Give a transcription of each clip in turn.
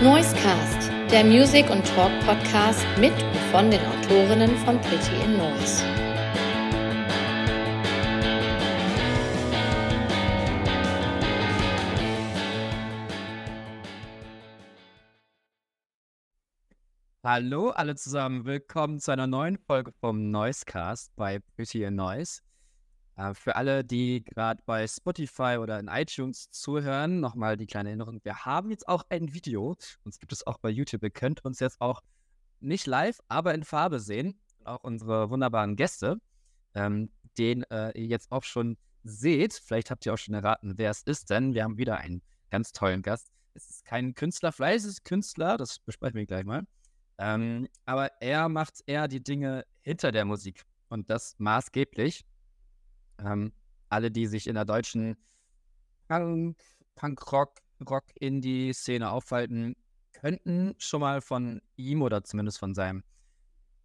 Noisecast, der Music- und Talk-Podcast mit und von den Autorinnen von Pretty in Noise. Hallo alle zusammen, willkommen zu einer neuen Folge vom Noisecast bei Pretty in Noise. Äh, für alle, die gerade bei Spotify oder in iTunes zuhören, nochmal die kleine Erinnerung. Wir haben jetzt auch ein Video. Uns gibt es auch bei YouTube. Ihr könnt uns jetzt auch nicht live, aber in Farbe sehen. Auch unsere wunderbaren Gäste, ähm, den äh, ihr jetzt auch schon seht. Vielleicht habt ihr auch schon erraten, wer es ist, denn wir haben wieder einen ganz tollen Gast. Es ist kein Künstler, vielleicht ist es Künstler, das besprechen wir gleich mal. Ähm, aber er macht eher die Dinge hinter der Musik und das maßgeblich. Ähm, alle, die sich in der deutschen Punk, Punk-Rock, Rock-Indie-Szene aufhalten, könnten schon mal von ihm oder zumindest von seinem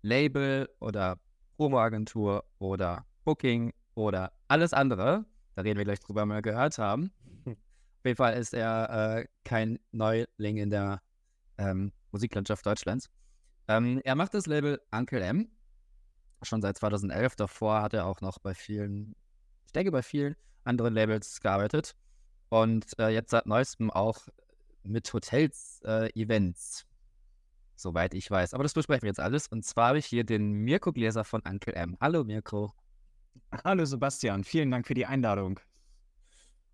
Label oder Promo-Agentur oder Booking oder alles andere, da reden wir gleich drüber, mal gehört haben. Auf jeden Fall ist er äh, kein Neuling in der ähm, Musiklandschaft Deutschlands. Ähm, er macht das Label Uncle M schon seit 2011. Davor hat er auch noch bei vielen ich denke, bei vielen anderen Labels gearbeitet. Und äh, jetzt seit neuestem auch mit Hotels, äh, Events, soweit ich weiß. Aber das besprechen wir jetzt alles. Und zwar habe ich hier den Mirko Gläser von Uncle M. Hallo Mirko. Hallo Sebastian, vielen Dank für die Einladung.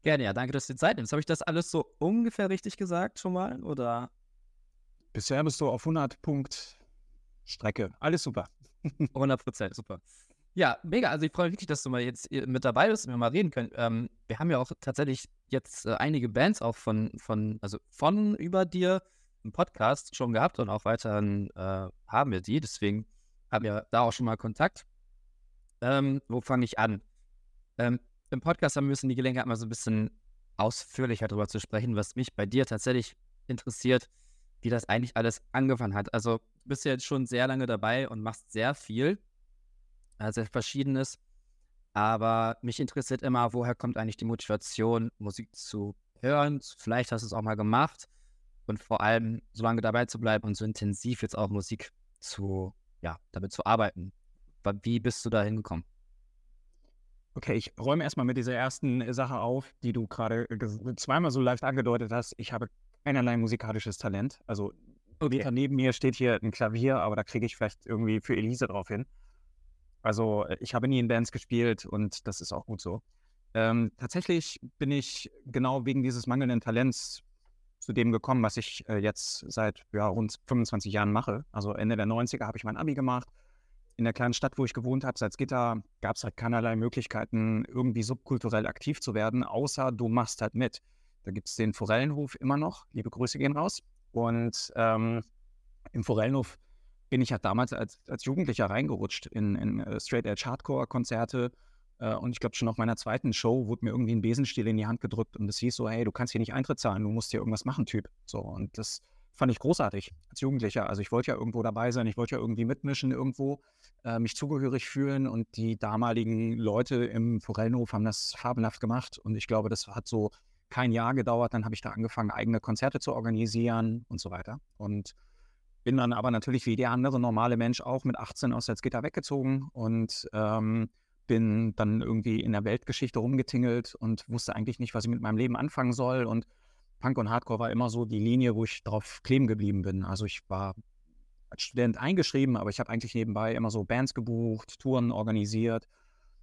Gerne, ja, danke, dass du die Zeit nimmst. Habe ich das alles so ungefähr richtig gesagt schon mal? Oder? Bisher bist du auf 100 Punkt Strecke. Alles super. 100 Prozent, super. Ja, mega. Also ich freue mich wirklich, dass du mal jetzt mit dabei bist und wir mal reden können. Ähm, wir haben ja auch tatsächlich jetzt äh, einige Bands auch von, von, also von über dir im Podcast schon gehabt und auch weiterhin äh, haben wir die. Deswegen haben wir da auch schon mal Kontakt. Ähm, wo fange ich an? Ähm, Im Podcast haben wir die Gelegenheit, mal so ein bisschen ausführlicher darüber zu sprechen, was mich bei dir tatsächlich interessiert, wie das eigentlich alles angefangen hat. Also du bist ja jetzt schon sehr lange dabei und machst sehr viel äh, sehr verschiedenes. Aber mich interessiert immer, woher kommt eigentlich die Motivation, Musik zu hören? Vielleicht hast du es auch mal gemacht. Und vor allem, so lange dabei zu bleiben und so intensiv jetzt auch Musik zu, ja, damit zu arbeiten. Wie bist du da hingekommen? Okay, ich räume erstmal mit dieser ersten Sache auf, die du gerade zweimal so leicht angedeutet hast. Ich habe keinerlei musikalisches Talent. Also okay. neben mir steht hier ein Klavier, aber da kriege ich vielleicht irgendwie für Elise drauf hin. Also äh, ich habe nie in Bands gespielt und das ist auch gut so. Ähm, tatsächlich bin ich genau wegen dieses mangelnden Talents zu dem gekommen, was ich äh, jetzt seit ja, rund 25 Jahren mache. Also Ende der 90er habe ich mein Abi gemacht. In der kleinen Stadt, wo ich gewohnt habe, Salzgitter, gab es halt keinerlei Möglichkeiten, irgendwie subkulturell aktiv zu werden, außer du machst halt mit. Da gibt es den Forellenhof immer noch. Liebe Grüße gehen raus. Und ähm, im Forellenhof bin ich ja damals als, als Jugendlicher reingerutscht in, in uh, Straight Edge Hardcore-Konzerte. Uh, und ich glaube, schon auf meiner zweiten Show wurde mir irgendwie ein Besenstiel in die Hand gedrückt und es hieß so, hey, du kannst hier nicht Eintritt zahlen, du musst hier irgendwas machen, Typ. So, und das fand ich großartig als Jugendlicher. Also ich wollte ja irgendwo dabei sein, ich wollte ja irgendwie mitmischen irgendwo, äh, mich zugehörig fühlen und die damaligen Leute im Forellenhof haben das fabelhaft gemacht und ich glaube, das hat so kein Jahr gedauert. Dann habe ich da angefangen, eigene Konzerte zu organisieren und so weiter. Und bin dann aber natürlich wie der andere normale Mensch auch mit 18 aus Salzgitter weggezogen und ähm, bin dann irgendwie in der Weltgeschichte rumgetingelt und wusste eigentlich nicht, was ich mit meinem Leben anfangen soll. Und Punk und Hardcore war immer so die Linie, wo ich drauf kleben geblieben bin. Also ich war als Student eingeschrieben, aber ich habe eigentlich nebenbei immer so Bands gebucht, Touren organisiert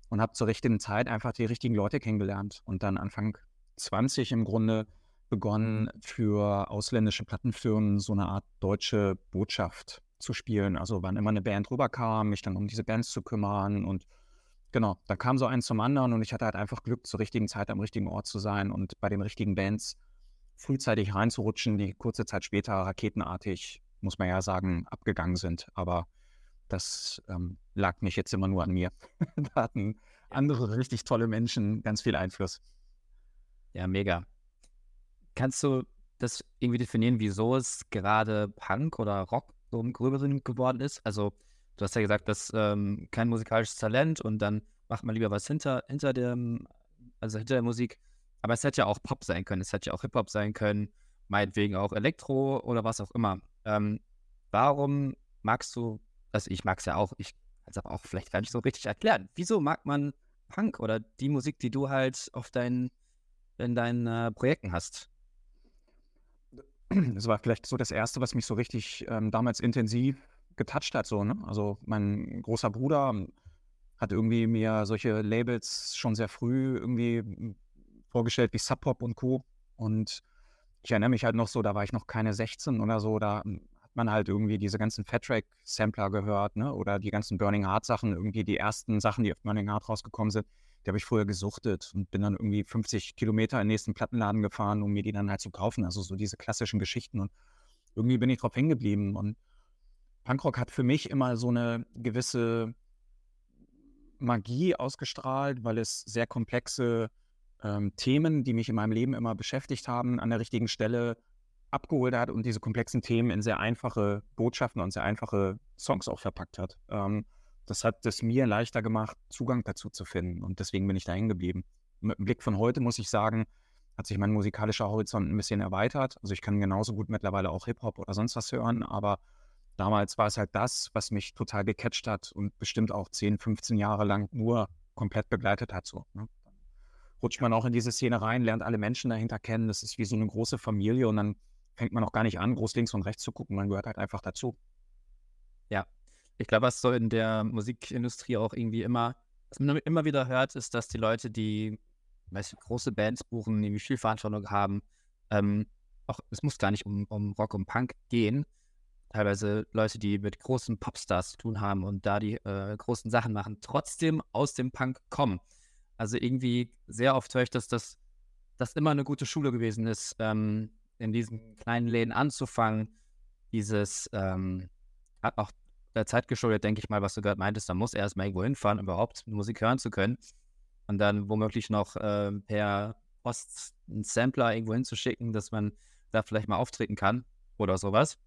und habe zur richtigen Zeit einfach die richtigen Leute kennengelernt. Und dann Anfang 20 im Grunde begonnen, für ausländische Plattenfirmen so eine Art deutsche Botschaft zu spielen. Also wann immer eine Band rüberkam, mich dann um diese Bands zu kümmern und genau, da kam so eins zum anderen und ich hatte halt einfach Glück, zur richtigen Zeit am richtigen Ort zu sein und bei den richtigen Bands frühzeitig reinzurutschen, die kurze Zeit später raketenartig, muss man ja sagen, abgegangen sind. Aber das ähm, lag nicht jetzt immer nur an mir. da hatten andere richtig tolle Menschen ganz viel Einfluss. Ja, mega. Kannst du das irgendwie definieren, wieso es gerade Punk oder Rock so im Gröberen geworden ist? Also, du hast ja gesagt, dass ähm, kein musikalisches Talent und dann macht man lieber was hinter, hinter dem, also hinter der Musik. Aber es hätte ja auch Pop sein können, es hätte ja auch Hip-Hop sein können meinetwegen auch Elektro oder was auch immer. Ähm, warum magst du, also ich mag es ja auch, ich kann es aber auch vielleicht gar nicht so richtig erklären. Wieso mag man Punk oder die Musik, die du halt auf deinen, in deinen äh, Projekten hast? Das war vielleicht so das Erste, was mich so richtig ähm, damals intensiv getoucht hat. So, ne? Also mein großer Bruder hat irgendwie mir solche Labels schon sehr früh irgendwie hm, vorgestellt wie Sub Pop und Co. Und ich erinnere mich halt noch so, da war ich noch keine 16 oder so, da hm, hat man halt irgendwie diese ganzen Fat Track Sampler gehört, ne? Oder die ganzen Burning Heart Sachen, irgendwie die ersten Sachen, die auf Burning Heart rausgekommen sind, die habe ich vorher gesuchtet und bin dann irgendwie 50 Kilometer in den nächsten Plattenladen gefahren, um mir die dann halt zu kaufen. Also so diese klassischen Geschichten und irgendwie bin ich drauf hängen geblieben und Punkrock hat für mich immer so eine gewisse Magie ausgestrahlt, weil es sehr komplexe ähm, Themen, die mich in meinem Leben immer beschäftigt haben, an der richtigen Stelle abgeholt hat und diese komplexen Themen in sehr einfache Botschaften und sehr einfache Songs auch verpackt hat. Ähm, das hat es mir leichter gemacht, Zugang dazu zu finden und deswegen bin ich da hängen geblieben. Mit dem Blick von heute muss ich sagen, hat sich mein musikalischer Horizont ein bisschen erweitert. Also ich kann genauso gut mittlerweile auch Hip-Hop oder sonst was hören, aber damals war es halt das, was mich total gecatcht hat und bestimmt auch 10, 15 Jahre lang nur komplett begleitet hat. So, ne? Dann rutscht man auch in diese Szene rein, lernt alle Menschen dahinter kennen. Das ist wie so eine große Familie und dann fängt man auch gar nicht an, groß links und rechts zu gucken. Man gehört halt einfach dazu. Ja, ich glaube, was so in der Musikindustrie auch irgendwie immer, was man immer wieder hört, ist, dass die Leute, die weißt, große Bands buchen, die viel Verantwortung haben, ähm, auch es muss gar nicht um, um Rock und Punk gehen, teilweise Leute, die mit großen Popstars zu tun haben und da die äh, großen Sachen machen, trotzdem aus dem Punk kommen. Also irgendwie sehr oft höre ich, dass das, das immer eine gute Schule gewesen ist, ähm, in diesen kleinen Läden anzufangen. Dieses ähm, auch der Zeit geschuldet, denke ich mal, was du gerade meintest, da muss erst mal irgendwo hinfahren, überhaupt Musik hören zu können. Und dann womöglich noch äh, per Post einen Sampler irgendwo hinzuschicken, dass man da vielleicht mal auftreten kann oder sowas.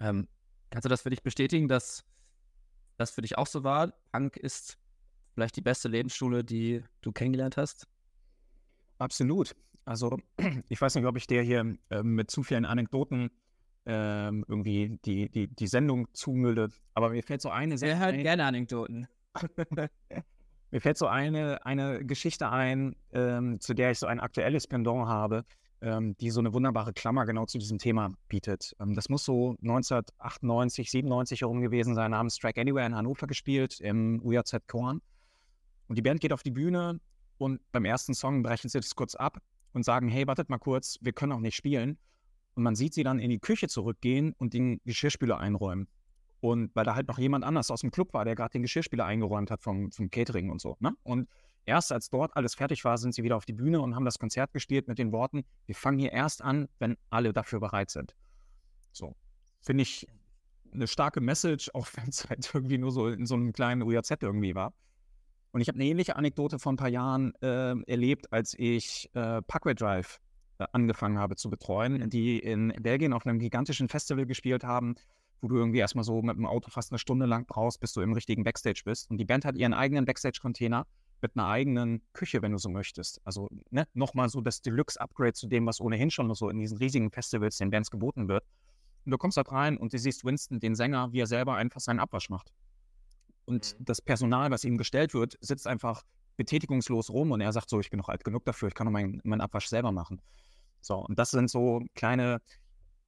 Ähm, kannst du das für dich bestätigen, dass das für dich auch so war? Punk ist vielleicht die beste Lebensschule, die du kennengelernt hast? Absolut. Also ich weiß nicht, ob ich dir hier äh, mit zu vielen Anekdoten ähm, irgendwie die, die, die Sendung zumülle, aber mir fällt so eine Sache. Er hört gerne Anekdoten. mir fällt so eine, eine Geschichte ein, ähm, zu der ich so ein aktuelles Pendant habe ähm, die so eine wunderbare Klammer genau zu diesem Thema bietet. Ähm, das muss so 1998, 97 herum gewesen sein, haben Strike Anywhere in Hannover gespielt, im UJZ Korn. Und die Band geht auf die Bühne und beim ersten Song brechen sie das kurz ab und sagen, hey, wartet mal kurz, wir können auch nicht spielen. Und man sieht sie dann in die Küche zurückgehen und den Geschirrspüler einräumen. Und weil da halt noch jemand anders aus dem Club war, der gerade den Geschirrspüler eingeräumt hat vom, vom Catering und so. Ne? Und Erst als dort alles fertig war, sind sie wieder auf die Bühne und haben das Konzert gespielt mit den Worten, wir fangen hier erst an, wenn alle dafür bereit sind. So, finde ich eine starke Message, auch wenn es halt irgendwie nur so in so einem kleinen UJZ irgendwie war. Und ich habe eine ähnliche Anekdote vor ein paar Jahren äh, erlebt, als ich äh, Parkway Drive angefangen habe zu betreuen, die in Belgien auf einem gigantischen Festival gespielt haben, wo du irgendwie erstmal so mit dem Auto fast eine Stunde lang brauchst, bis du im richtigen Backstage bist. Und die Band hat ihren eigenen Backstage-Container mit einer eigenen Küche, wenn du so möchtest. Also ne, nochmal so das Deluxe-Upgrade zu dem, was ohnehin schon so in diesen riesigen Festivals den Bands geboten wird. Und du kommst da rein und du siehst Winston, den Sänger, wie er selber einfach seinen Abwasch macht. Und mhm. das Personal, was ihm gestellt wird, sitzt einfach betätigungslos rum und er sagt so, ich bin noch alt genug dafür, ich kann noch meinen mein Abwasch selber machen. So, und das sind so kleine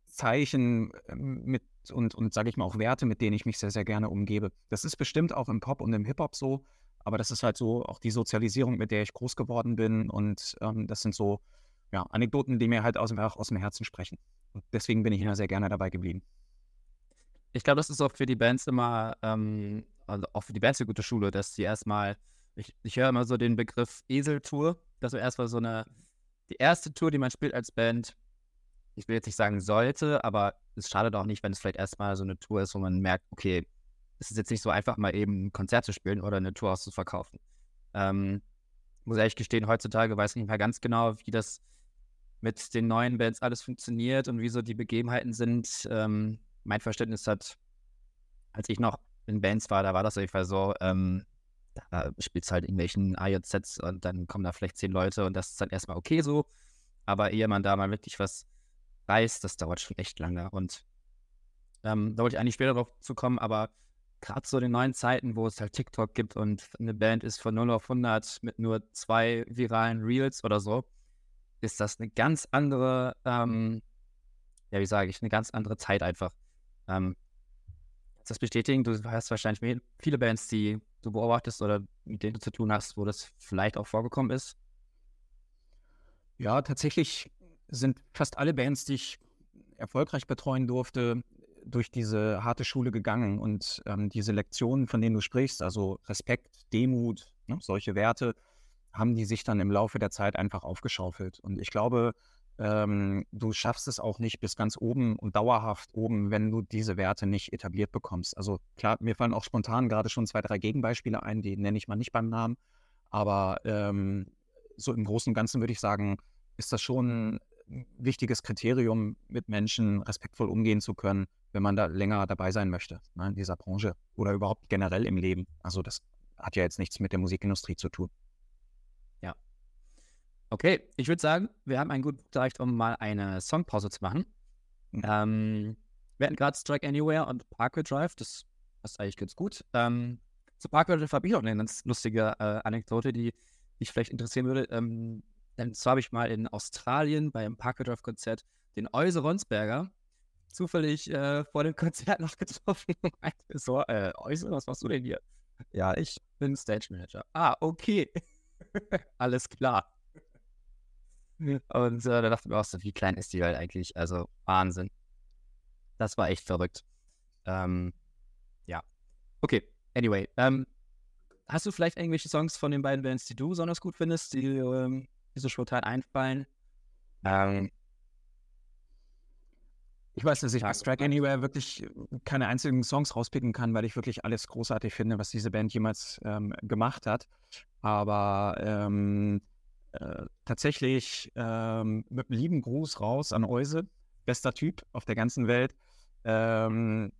Zeichen ähm, mit und, und sage ich mal auch Werte, mit denen ich mich sehr, sehr gerne umgebe. Das ist bestimmt auch im Pop und im Hip-Hop so, aber das ist halt so auch die Sozialisierung, mit der ich groß geworden bin. Und ähm, das sind so ja, Anekdoten, die mir halt aus dem, aus dem Herzen sprechen. Und deswegen bin ich immer sehr gerne dabei geblieben. Ich glaube, das ist auch für die Bands immer, ähm, also auch für die Bands eine gute Schule, dass sie erstmal, ich, ich höre immer so den Begriff Eseltour, dass wir erstmal so eine, die erste Tour, die man spielt als Band, ich will jetzt nicht sagen sollte, aber es schadet auch nicht, wenn es vielleicht erstmal so eine Tour ist, wo man merkt, okay, es ist jetzt nicht so einfach, mal eben ein Konzert zu spielen oder eine Tour auszuverkaufen. Ähm, muss ehrlich gestehen, heutzutage weiß ich nicht mehr ganz genau, wie das mit den neuen Bands alles funktioniert und wie so die Begebenheiten sind. Ähm, mein Verständnis hat, als ich noch in Bands war, da war das auf jeden Fall so, ähm, da spielst du halt irgendwelchen AJZs und dann kommen da vielleicht zehn Leute und das ist dann erstmal okay so. Aber ehe man da mal wirklich was Preis, das dauert schon echt lange. Und ähm, da wollte ich eigentlich später drauf zu kommen, aber gerade so in den neuen Zeiten, wo es halt TikTok gibt und eine Band ist von 0 auf 100 mit nur zwei viralen Reels oder so, ist das eine ganz andere, ähm, ja, wie sage ich, eine ganz andere Zeit einfach. Ähm, das bestätigen? Du hast wahrscheinlich viele Bands, die du beobachtest oder mit denen du zu tun hast, wo das vielleicht auch vorgekommen ist. Ja, tatsächlich sind fast alle Bands, die ich erfolgreich betreuen durfte, durch diese harte Schule gegangen und ähm, diese Lektionen, von denen du sprichst, also Respekt, Demut, ne, solche Werte, haben die sich dann im Laufe der Zeit einfach aufgeschaufelt. Und ich glaube, ähm, du schaffst es auch nicht bis ganz oben und dauerhaft oben, wenn du diese Werte nicht etabliert bekommst. Also klar, mir fallen auch spontan gerade schon zwei, drei Gegenbeispiele ein, die nenne ich mal nicht beim Namen. Aber ähm, so im Großen und Ganzen würde ich sagen, ist das schon ein wichtiges Kriterium, mit Menschen respektvoll umgehen zu können, wenn man da länger dabei sein möchte ne, in dieser Branche oder überhaupt generell im Leben. Also das hat ja jetzt nichts mit der Musikindustrie zu tun. Okay, ich würde sagen, wir haben einen guten Zeit, um mal eine Songpause zu machen. Mhm. Ähm, wir hatten gerade Strike Anywhere und Parkway Drive, das passt eigentlich ganz gut. Ähm, zu Parkway Drive habe ich auch eine ganz lustige äh, Anekdote, die dich vielleicht interessieren würde. Ähm, denn zwar habe ich mal in Australien beim Parkway Drive Konzert den Euse Ronsberger zufällig äh, vor dem Konzert noch getroffen und meinte so, äh, Euse, was machst du denn hier? Ja, ich bin Stage Manager. Ah, okay. Alles klar. Und äh, da dachte ich mir auch so, wie klein ist die Welt eigentlich? Also Wahnsinn. Das war echt verrückt. Ähm, ja. Okay, anyway. Ähm, hast du vielleicht irgendwelche Songs von den beiden Bands, die du besonders gut findest, die, ähm, die so spontan einfallen? Ähm, ich weiß, dass ich bei Strike Anywhere wirklich keine einzigen Songs rauspicken kann, weil ich wirklich alles großartig finde, was diese Band jemals ähm, gemacht hat. Aber ähm, äh, tatsächlich ähm, mit einem lieben Gruß raus an Euse, bester Typ auf der ganzen Welt. Ähm,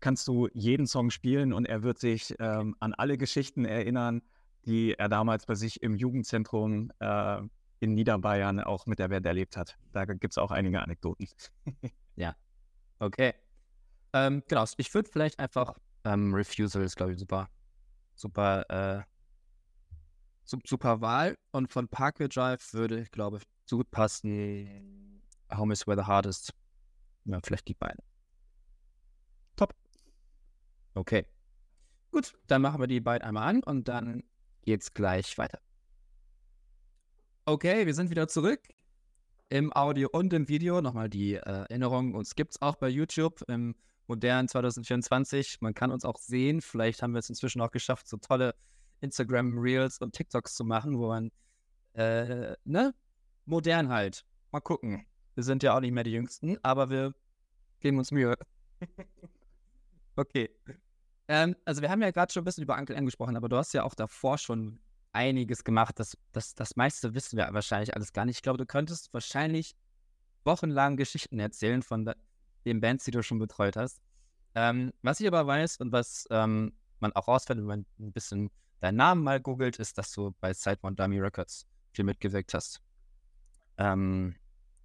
kannst du jeden Song spielen und er wird sich ähm, an alle Geschichten erinnern, die er damals bei sich im Jugendzentrum äh, in Niederbayern auch mit der Band erlebt hat. Da gibt es auch einige Anekdoten. ja. Okay. Ähm, genau, ich würde vielleicht einfach ähm, Refusal ist, glaube ich, super, super, äh, super Wahl. Und von Parkway Drive würde, ich glaube, so gut passen. Home is where the heart is. Ja, vielleicht die beiden. Top. Okay. Gut, dann machen wir die beiden einmal an und dann geht's gleich weiter. Okay, wir sind wieder zurück im Audio und im Video. Nochmal die äh, Erinnerung, uns gibt es auch bei YouTube im modernen 2024. Man kann uns auch sehen. Vielleicht haben wir es inzwischen auch geschafft, so tolle Instagram-Reels und TikToks zu machen, wo man, äh, ne, modern halt. Mal gucken. Wir sind ja auch nicht mehr die Jüngsten, aber wir geben uns Mühe. okay. Ähm, also wir haben ja gerade schon ein bisschen über Uncle angesprochen, aber du hast ja auch davor schon einiges gemacht. Das, das, das meiste wissen wir wahrscheinlich alles gar nicht. Ich glaube, du könntest wahrscheinlich wochenlang Geschichten erzählen von den Bands, die du schon betreut hast. Ähm, was ich aber weiß und was ähm, man auch rausfindet, wenn man ein bisschen deinen Namen mal googelt, ist, dass du bei Sidemon Dummy Records viel mitgewirkt hast. Ähm,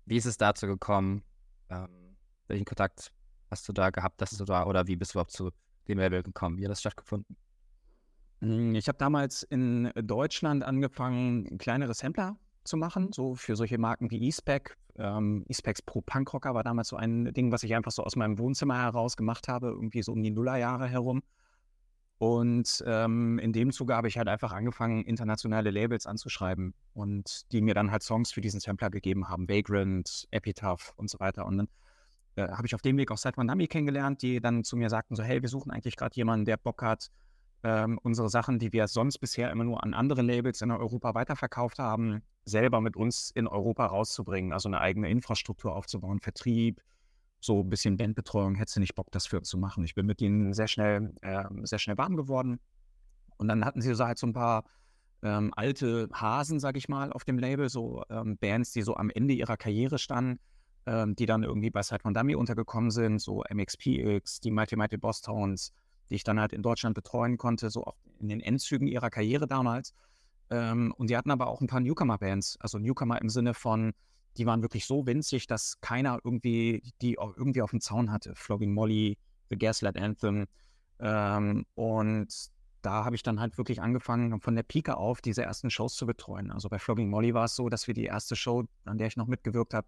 wie ist es dazu gekommen? Ähm, welchen Kontakt hast du da gehabt, dass du da, oder wie bist du überhaupt zu dem Label gekommen? Wie hat das stattgefunden? Hm, ich habe damals in Deutschland angefangen, kleinere Sampler zu machen, so für solche Marken wie E-Spec. Ähm, E-Specs Pro Punkrocker war damals so ein Ding, was ich einfach so aus meinem Wohnzimmer heraus gemacht habe, irgendwie so um die Nullerjahre herum. Und ähm, in dem Zuge habe ich halt einfach angefangen, internationale Labels anzuschreiben und die mir dann halt Songs für diesen Sampler gegeben haben, Vagrant, Epitaph und so weiter. Und dann äh, habe ich auf dem Weg auch Side Nami kennengelernt, die dann zu mir sagten so, hey, wir suchen eigentlich gerade jemanden, der Bock hat, ähm, unsere Sachen, die wir sonst bisher immer nur an andere Labels in Europa weiterverkauft haben, selber mit uns in Europa rauszubringen. Also eine eigene Infrastruktur aufzubauen, Vertrieb, so ein bisschen Bandbetreuung. Hättest du nicht Bock, das für uns zu machen? Ich bin mit ihnen sehr schnell, äh, sehr schnell warm geworden. Und dann hatten sie so halt so ein paar ähm, alte Hasen, sag ich mal, auf dem Label, so ähm, Bands, die so am Ende ihrer Karriere standen, ähm, die dann irgendwie bei Side von Dummy untergekommen sind, so MXPX, die Mighty Mighty Boss Tones, die ich dann halt in Deutschland betreuen konnte, so auch in den Endzügen ihrer Karriere damals. Ähm, und die hatten aber auch ein paar Newcomer-Bands, also Newcomer im Sinne von die waren wirklich so winzig, dass keiner irgendwie die irgendwie auf dem Zaun hatte. Flogging Molly, The Gaslight Anthem. Ähm, und da habe ich dann halt wirklich angefangen, von der Pike auf diese ersten Shows zu betreuen. Also bei Flogging Molly war es so, dass wir die erste Show, an der ich noch mitgewirkt habe,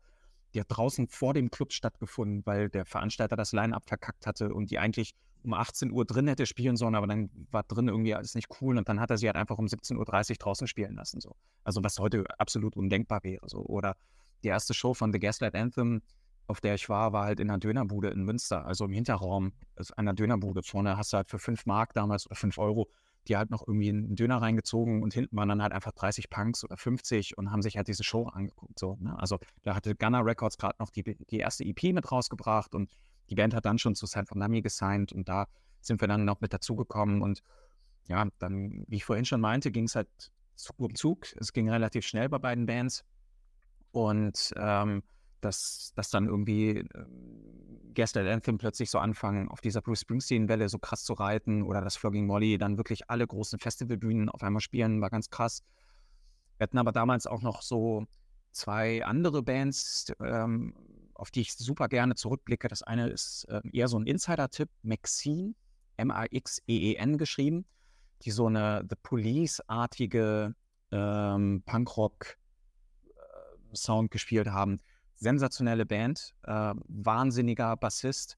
die hat draußen vor dem Club stattgefunden, weil der Veranstalter das Line-Up verkackt hatte und die eigentlich um 18 Uhr drin hätte spielen sollen, aber dann war drin irgendwie alles nicht cool und dann hat er sie halt einfach um 17.30 Uhr draußen spielen lassen. So. Also was heute absolut undenkbar wäre. So. Oder die erste Show von The Gaslight Anthem, auf der ich war, war halt in einer Dönerbude in Münster, also im Hinterraum einer Dönerbude. Vorne hast du halt für 5 Mark damals oder 5 Euro die halt noch irgendwie einen Döner reingezogen und hinten waren dann halt einfach 30 Punks oder 50 und haben sich halt diese Show angeguckt. So, ne? Also da hatte Gunner Records gerade noch die, die erste EP mit rausgebracht und die Band hat dann schon zu San Fernando gesigned und da sind wir dann noch mit dazugekommen und ja, dann, wie ich vorhin schon meinte, ging es halt Zug um Zug. Es ging relativ schnell bei beiden Bands und ähm, dass, dass dann irgendwie äh, Gaslight Anthem plötzlich so anfangen, auf dieser Bruce Springsteen-Welle so krass zu reiten oder dass Flogging Molly dann wirklich alle großen Festivalbühnen auf einmal spielen, war ganz krass. Wir hatten aber damals auch noch so zwei andere Bands, ähm, auf die ich super gerne zurückblicke. Das eine ist äh, eher so ein Insider-Tipp, Maxine, M-A-X-E-E-N geschrieben, die so eine The Police-artige ähm, Punkrock-Sound äh, gespielt haben sensationelle Band, äh, wahnsinniger Bassist.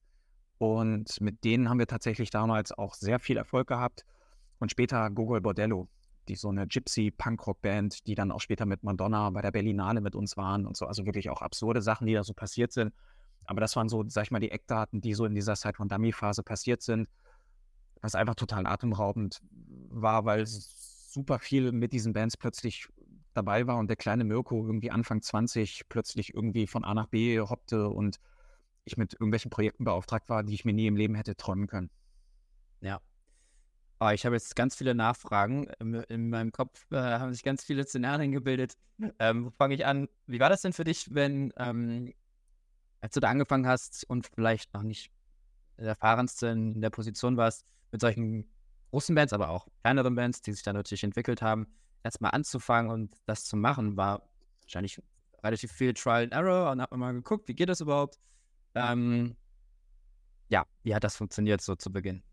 Und mit denen haben wir tatsächlich damals auch sehr viel Erfolg gehabt. Und später Gogol Bordello, die so eine Gypsy-Punkrock-Band, die dann auch später mit Madonna bei der Berlinale mit uns waren und so. Also wirklich auch absurde Sachen, die da so passiert sind. Aber das waren so, sag ich mal, die Eckdaten, die so in dieser Zeit von Dummy-Phase passiert sind. Was einfach total atemraubend war, weil super viel mit diesen Bands plötzlich dabei war und der kleine Mirko irgendwie Anfang 20 plötzlich irgendwie von A nach B hoppte und ich mit irgendwelchen Projekten beauftragt war, die ich mir nie im Leben hätte träumen können. Ja. Oh, ich habe jetzt ganz viele Nachfragen. In meinem Kopf äh, haben sich ganz viele Szenarien gebildet. Ähm, wo fange ich an? Wie war das denn für dich, wenn, ähm, als du da angefangen hast und vielleicht noch nicht der erfahrenste in der Position warst, mit solchen großen Bands, aber auch kleineren Bands, die sich da natürlich entwickelt haben, erstmal anzufangen und das zu machen, war wahrscheinlich relativ viel Trial and Error und hat man mal geguckt, wie geht das überhaupt. Ähm, ja, wie hat das funktioniert so zu Beginn?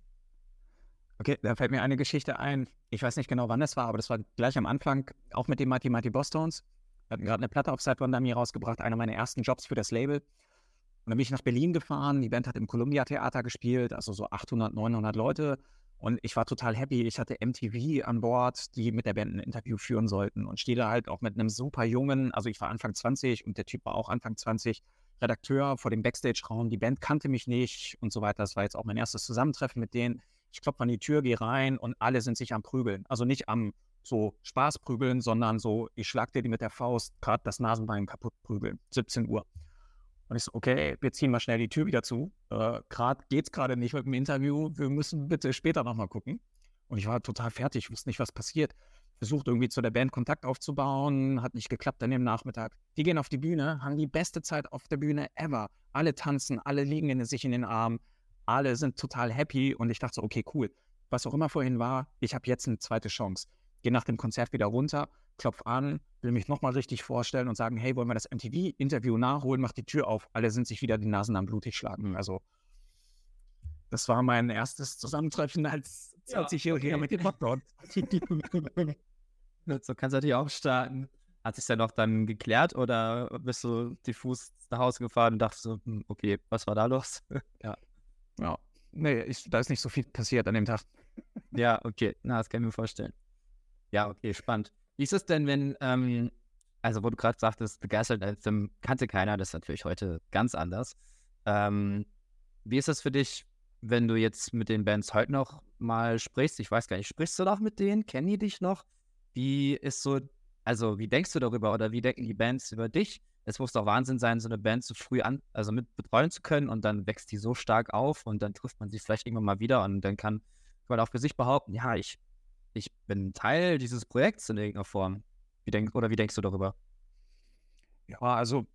Okay, da fällt mir eine Geschichte ein. Ich weiß nicht genau, wann das war, aber das war gleich am Anfang, auch mit den Mighty Mighty Bosstones. Wir hatten gerade eine Platte auf Side One Dummy rausgebracht, einer meiner ersten Jobs für das Label. Und dann bin ich nach Berlin gefahren. Die Band hat im Columbia Theater gespielt, also so 800, 900 Leute. Und ich war total happy. Ich hatte MTV an Bord, die mit der Band ein Interview führen sollten und stehe da halt auch mit einem super jungen, also ich war Anfang 20 und der Typ war auch Anfang 20, Redakteur vor dem Backstage-Raum. Die Band kannte mich nicht und so weiter. Das war jetzt auch mein erstes Zusammentreffen mit denen. Ich klopfe an die Tür, gehe rein und alle sind sich am Prügeln. Also nicht am so Spaß prügeln, sondern so, ich schlag dir die mit der Faust gerade das Nasenbein kaputt prügeln. 17 Uhr. Und ich so, okay, wir ziehen mal schnell die Tür wieder zu. Äh, gerade geht's gerade nicht mit dem Interview. Wir müssen bitte später nochmal gucken. Und ich war total fertig, wusste nicht, was passiert. Versucht irgendwie zu der Band Kontakt aufzubauen, hat nicht geklappt dann im Nachmittag. Die gehen auf die Bühne, haben die beste Zeit auf der Bühne ever. Alle tanzen, alle liegen in, sich in den Armen, alle sind total happy und ich dachte so, okay, cool. Was auch immer vorhin war, ich habe jetzt eine zweite Chance. Gehe nach dem Konzert wieder runter, klopf an, will mich nochmal richtig vorstellen und sagen, hey, wollen wir das MTV-Interview nachholen, mach die Tür auf. Alle sind sich wieder die Nasen am blutig schlagen. Mhm. Also das war mein erstes Zusammentreffen als 20-Jähriger ja, okay. mit dem Hotdog. so kannst du natürlich auch starten. Hat sich dann noch dann geklärt oder bist du diffus nach Hause gefahren und dachtest so, hm, okay, was war da los? ja. Ja. Nee, ich, da ist nicht so viel passiert an dem Tag. ja, okay. Na, das kann ich mir vorstellen. Ja, okay, spannend. Wie ist es denn, wenn, ähm, also wo du gerade sagtest, begeistert Anthem kannte keiner, das ist natürlich heute ganz anders. Ähm, wie ist das für dich, wenn du jetzt mit den Bands heute noch mal sprichst? Ich weiß gar nicht, sprichst du noch mit denen? Kennen die dich noch? Wie ist so, also wie denkst du darüber oder wie denken die Bands über dich? Es muss doch Wahnsinn sein, so eine Band so früh an, also mit betreuen zu können und dann wächst die so stark auf und dann trifft man sich vielleicht irgendwann mal wieder und dann kann man auch für sich behaupten, ja, ich ich bin Teil dieses Projekts in irgendeiner Form. Wie denk, oder wie denkst du darüber? Ja, also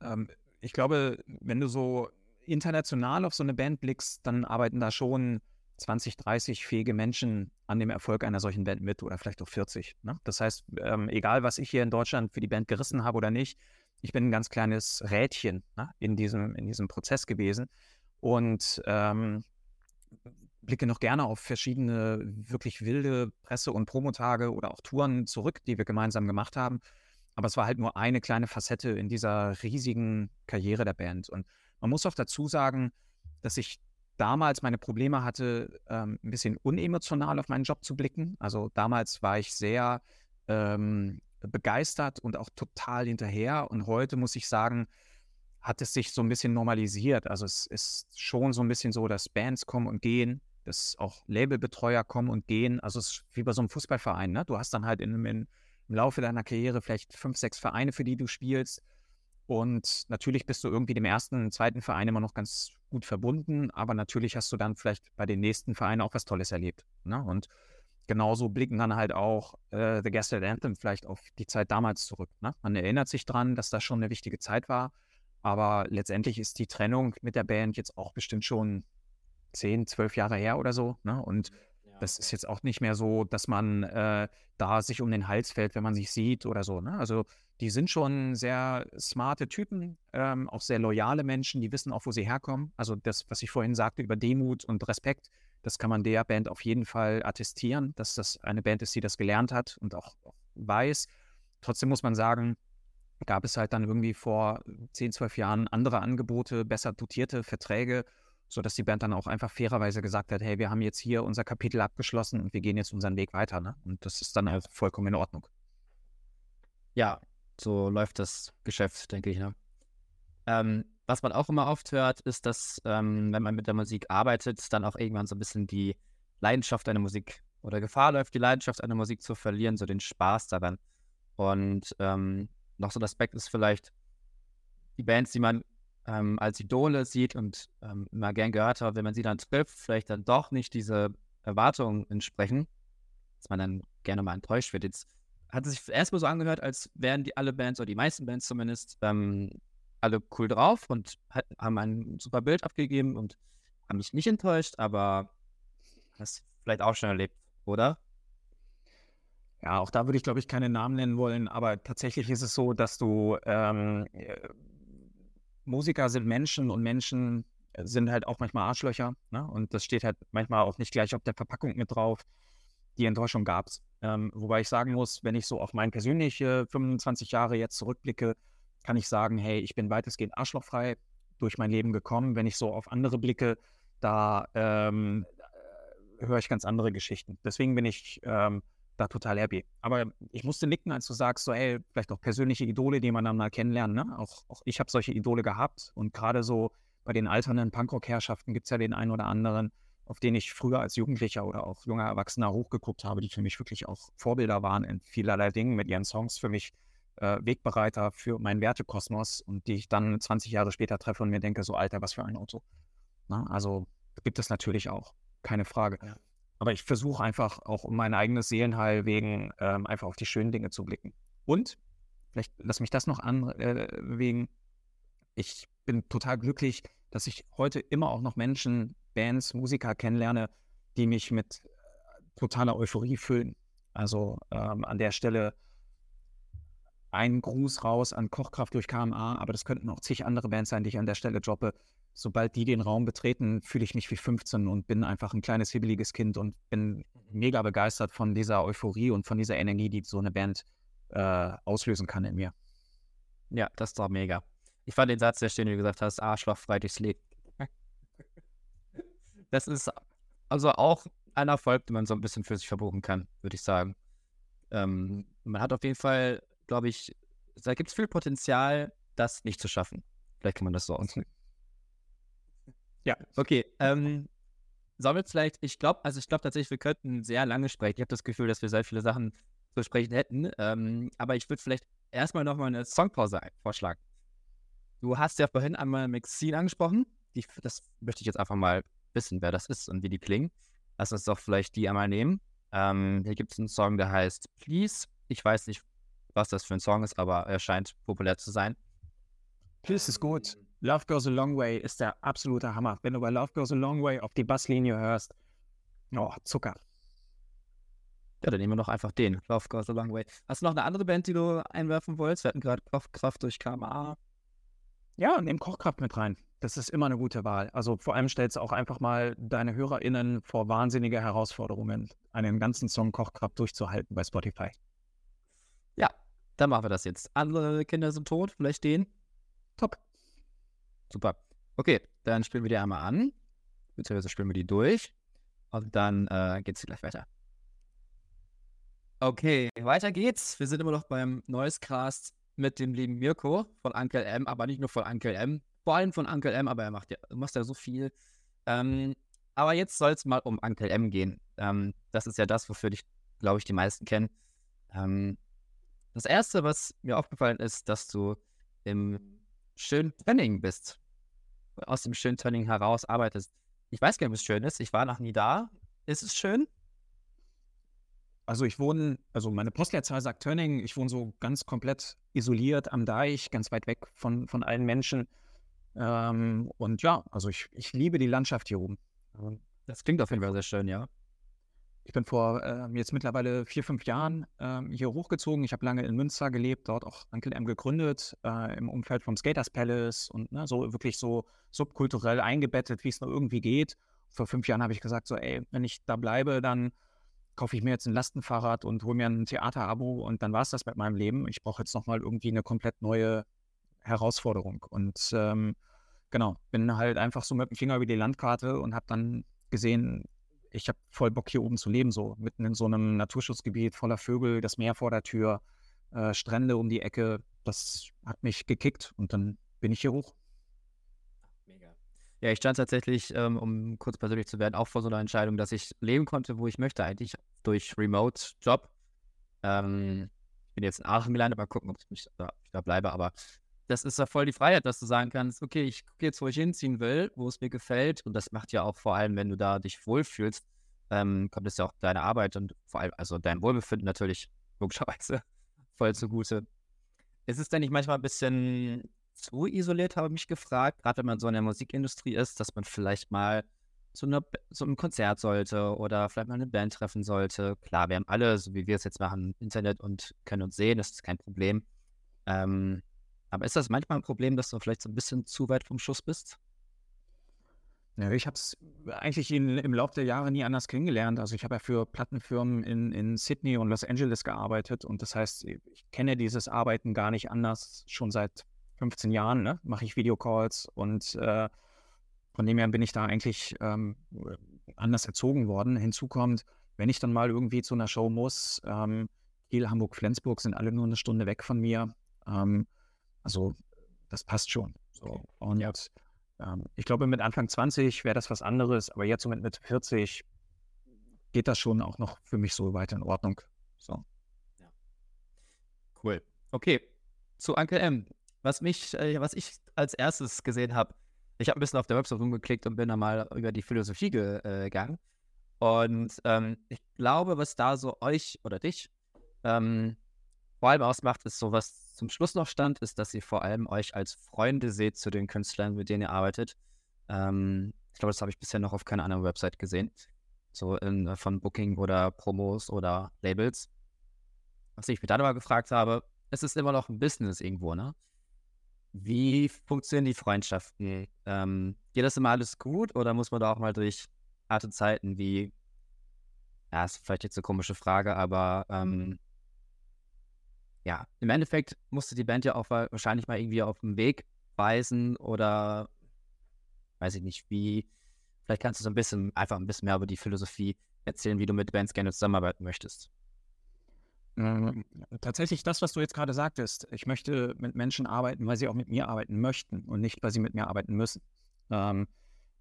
ähm, ich glaube, wenn du so international auf so eine Band blickst, dann arbeiten da schon 20, 30 fähige Menschen an dem Erfolg einer solchen Band mit oder vielleicht auch 40. Ne? Das heißt, ähm, egal was ich hier in Deutschland für die Band gerissen habe oder nicht, ich bin ein ganz kleines Rädchen ne, in, diesem, in diesem Prozess gewesen und ähm, blicke noch gerne auf verschiedene wirklich wilde Presse- und Promotage oder auch Touren zurück, die wir gemeinsam gemacht haben. Aber es war halt nur eine kleine Facette in dieser riesigen Karriere der Band. Und man muss auch dazu sagen, dass ich damals meine Probleme hatte, ähm, ein bisschen unemotional auf meinen Job zu blicken. Also damals war ich sehr ähm, begeistert und auch total hinterher. Und heute muss ich sagen, hat es sich so ein bisschen normalisiert. Also es ist schon so ein bisschen so, dass Bands kommen und gehen, dass auch Labelbetreuer kommen und gehen. Also es ist wie bei so einem Fußballverein. Ne? Du hast dann halt in, in, im Laufe deiner Karriere vielleicht fünf, sechs Vereine, für die du spielst. Und natürlich bist du irgendwie dem ersten, zweiten Verein immer noch ganz gut verbunden, aber natürlich hast du dann vielleicht bei den nächsten Vereinen auch was Tolles erlebt. Ne? Und genauso blicken dann halt auch äh, The Gaslight Anthem vielleicht auf die Zeit damals zurück. Ne? Man erinnert sich dran, dass das schon eine wichtige Zeit war, aber letztendlich ist die Trennung mit der Band jetzt auch bestimmt schon zehn, zwölf Jahre her oder so. Ne? Und das ist jetzt auch nicht mehr so, dass man äh, da sich um den Hals fällt, wenn man sich sieht oder so. Ne? Also die sind schon sehr smarte Typen, ähm, auch sehr loyale Menschen, die wissen auch, wo sie herkommen. Also das, was ich vorhin sagte über Demut und Respekt, das kann man der Band auf jeden Fall attestieren, dass das eine Band ist, die das gelernt hat und auch, auch weiß. Trotzdem muss man sagen, gab es halt dann irgendwie vor 10, 12 Jahren andere Angebote, besser dotierte Verträge, sodass die Band dann auch einfach fairerweise gesagt hat, hey, wir haben jetzt hier unser Kapitel abgeschlossen und wir gehen jetzt unseren Weg weiter. Ne? Und das ist dann halt vollkommen in Ordnung. Ja, so läuft das Geschäft, denke ich. Ne? Ähm, was man auch immer oft hört, ist, dass ähm, wenn man mit der Musik arbeitet, dann auch irgendwann so ein bisschen die Leidenschaft einer Musik oder Gefahr läuft, die Leidenschaft einer Musik zu verlieren, so den Spaß daran. Und ähm, noch so ein Aspekt ist vielleicht die Bands, die man ähm, als Idole sieht und ähm, immer gern gehört hat, wenn man sie dann trifft, vielleicht dann doch nicht diese Erwartungen entsprechen, dass man dann gerne mal enttäuscht wird. Jetzt hat es sich erstmal so angehört, als wären die alle Bands oder die meisten Bands zumindest ähm, alle cool drauf und hat, haben ein super Bild abgegeben und haben mich nicht enttäuscht, aber das vielleicht auch schon erlebt, oder? Ja, auch da würde ich, glaube ich, keine Namen nennen wollen, aber tatsächlich ist es so, dass du ähm, äh, Musiker sind Menschen und Menschen sind halt auch manchmal Arschlöcher. Ne? Und das steht halt manchmal auch nicht gleich auf der Verpackung mit drauf. Die Enttäuschung gab es. Ähm, wobei ich sagen muss, wenn ich so auf meine persönliche 25 Jahre jetzt zurückblicke, kann ich sagen, hey, ich bin weitestgehend arschlochfrei durch mein Leben gekommen. Wenn ich so auf andere blicke, da ähm, höre ich ganz andere Geschichten. Deswegen bin ich ähm, da total happy. Aber ich musste nicken, als du sagst, so, ey, vielleicht auch persönliche Idole, die man dann mal kennenlernt. Ne? Auch, auch ich habe solche Idole gehabt und gerade so bei den alternden Punkrock-Herrschaften gibt es ja den einen oder anderen, auf den ich früher als Jugendlicher oder auch junger Erwachsener hochgeguckt habe, die für mich wirklich auch Vorbilder waren in vielerlei Dingen mit ihren Songs für mich äh, Wegbereiter für meinen Wertekosmos und die ich dann 20 Jahre später treffe und mir denke, so Alter, was für ein Auto. Na, also gibt es natürlich auch, keine Frage. Ja. Aber ich versuche einfach auch um mein eigenes Seelenheil wegen ähm, einfach auf die schönen Dinge zu blicken. Und, vielleicht lass mich das noch anwägen, äh, ich bin total glücklich, dass ich heute immer auch noch Menschen, Bands, Musiker kennenlerne, die mich mit äh, totaler Euphorie füllen. Also ähm, an der Stelle ein Gruß raus an Kochkraft durch KMA, aber das könnten auch zig andere Bands sein, die ich an der Stelle droppe. Sobald die den Raum betreten, fühle ich mich wie 15 und bin einfach ein kleines, hibbeliges Kind und bin mega begeistert von dieser Euphorie und von dieser Energie, die so eine Band äh, auslösen kann in mir. Ja, das ist doch mega. Ich fand den Satz sehr schön, wie du gesagt hast, arschlochfrei durchs Leben. Das ist also auch ein Erfolg, den man so ein bisschen für sich verbuchen kann, würde ich sagen. Ähm, man hat auf jeden Fall glaube ich, da gibt es viel Potenzial, das nicht zu schaffen. Vielleicht kann man das so ausdrücken. Ja. Okay. Ähm, sollen wir vielleicht, ich glaube, also ich glaube tatsächlich, wir könnten sehr lange sprechen. Ich habe das Gefühl, dass wir sehr viele Sachen zu sprechen hätten. Ähm, aber ich würde vielleicht erstmal nochmal eine Songpause vorschlagen. Du hast ja vorhin einmal Maxine angesprochen. Die, das möchte ich jetzt einfach mal wissen, wer das ist und wie die klingen. Lass uns doch vielleicht die einmal nehmen. Ähm, hier gibt es einen Song, der heißt Please. Ich weiß nicht, was das für ein Song ist, aber er scheint populär zu sein. Please ist gut. Love Goes a Long Way ist der absolute Hammer. Wenn du bei Love Goes a Long Way auf die Basslinie hörst, oh, Zucker. Ja, dann nehmen wir noch einfach den. Love Goes a Long Way. Hast du noch eine andere Band, die du einwerfen wolltest? Wir hatten gerade Kraft durch KMA. Ja, nehm Kochkraft mit rein. Das ist immer eine gute Wahl. Also vor allem stellst du auch einfach mal deine HörerInnen vor wahnsinnige Herausforderungen, einen ganzen Song Kochkraft durchzuhalten bei Spotify. Ja, dann machen wir das jetzt. Andere Kinder sind tot, vielleicht den? Top. Super. Okay, dann spielen wir die einmal an. Beziehungsweise spielen wir die durch. Und dann äh, geht es gleich weiter. Okay, weiter geht's. Wir sind immer noch beim Noisecast mit dem lieben Mirko von Uncle M, aber nicht nur von Uncle M, vor allem von Uncle M, aber er macht ja, macht ja so viel. Ähm, aber jetzt soll es mal um Uncle M gehen. Ähm, das ist ja das, wofür dich, glaube ich, die meisten kennen. Ähm, das erste, was mir aufgefallen ist, dass du im schönen Training bist. Aus dem schönen Training heraus arbeitest. Ich weiß gar nicht, ob es schön ist. Ich war noch nie da. Ist es schön? Also ich wohne, also meine Postleitzahl sagt Tönning, ich wohne so ganz komplett isoliert am Deich, ganz weit weg von, von allen Menschen. Ähm, und ja, also ich, ich liebe die Landschaft hier oben. Das klingt auf jeden Fall sehr schön, ja. Ich bin vor äh, jetzt mittlerweile vier, fünf Jahren äh, hier hochgezogen. Ich habe lange in Münster gelebt, dort auch Uncle M gegründet, äh, im Umfeld vom Skaters Palace und ne, so wirklich so subkulturell eingebettet, wie es nur irgendwie geht. Vor fünf Jahren habe ich gesagt, so, ey, wenn ich da bleibe, dann kaufe ich mir jetzt ein Lastenfahrrad und hole mir ein Theaterabo und dann war es das mit meinem Leben. Ich brauche jetzt nochmal irgendwie eine komplett neue Herausforderung. Und ähm, genau, bin halt einfach so mit dem Finger über die Landkarte und habe dann gesehen, ich habe voll Bock hier oben zu leben, so mitten in so einem Naturschutzgebiet voller Vögel, das Meer vor der Tür, äh, Strände um die Ecke. Das hat mich gekickt und dann bin ich hier hoch. Ja, ich stand tatsächlich, ähm, um kurz persönlich zu werden, auch vor so einer Entscheidung, dass ich leben konnte, wo ich möchte, eigentlich durch Remote-Job. Ähm, ich bin jetzt in Aachen gelandet, mal gucken, ob ich, da, ich da bleibe, aber das ist ja voll die Freiheit, dass du sagen kannst, okay, ich gucke jetzt, wo ich hinziehen will, wo es mir gefällt. Und das macht ja auch vor allem, wenn du da dich wohlfühlst, ähm, kommt es ja auch deine Arbeit und vor allem, also dein Wohlbefinden natürlich logischerweise voll zugute. Ist es denn nicht manchmal ein bisschen zu isoliert, habe ich mich gefragt, gerade wenn man so in der Musikindustrie ist, dass man vielleicht mal zu, einer, zu einem Konzert sollte oder vielleicht mal eine Band treffen sollte. Klar, wir haben alle, so wie wir es jetzt machen, Internet und können uns sehen, das ist kein Problem. Ähm, aber ist das manchmal ein Problem, dass du vielleicht so ein bisschen zu weit vom Schuss bist? Ja, ich habe es eigentlich in, im Laufe der Jahre nie anders kennengelernt. Also ich habe ja für Plattenfirmen in, in Sydney und Los Angeles gearbeitet und das heißt, ich kenne dieses Arbeiten gar nicht anders schon seit 15 Jahren ne, mache ich Videocalls und äh, von dem her bin ich da eigentlich ähm, anders erzogen worden. Hinzu kommt, wenn ich dann mal irgendwie zu einer Show muss, ähm, Kiel, Hamburg, Flensburg sind alle nur eine Stunde weg von mir. Ähm, also das passt schon. So. Und ja. ähm, ich glaube, mit Anfang 20 wäre das was anderes, aber jetzt so mit Mitte 40 geht das schon auch noch für mich so weiter in Ordnung. So. Ja. Cool. Okay. Zu Uncle M was mich, äh, was ich als erstes gesehen habe, ich habe ein bisschen auf der Website rumgeklickt und bin dann mal über die Philosophie äh, gegangen. Und ähm, ich glaube, was da so euch oder dich ähm, vor allem ausmacht, ist so, was zum Schluss noch stand, ist, dass ihr vor allem euch als Freunde seht zu den Künstlern, mit denen ihr arbeitet. Ähm, ich glaube, das habe ich bisher noch auf keiner anderen Website gesehen. So in, äh, von Booking oder Promos oder Labels. Was ich mir dann aber gefragt habe, es ist immer noch ein Business irgendwo, ne? Wie funktionieren die Freundschaften? Ähm, geht das immer alles gut oder muss man da auch mal durch harte Zeiten wie, ja, ist vielleicht jetzt eine komische Frage, aber ähm, ja, im Endeffekt musste die Band ja auch wahrscheinlich mal irgendwie auf den Weg weisen oder weiß ich nicht, wie. Vielleicht kannst du so ein bisschen, einfach ein bisschen mehr über die Philosophie erzählen, wie du mit Bands gerne zusammenarbeiten möchtest. Ähm, tatsächlich das, was du jetzt gerade sagtest. Ich möchte mit Menschen arbeiten, weil sie auch mit mir arbeiten möchten und nicht, weil sie mit mir arbeiten müssen. Ähm,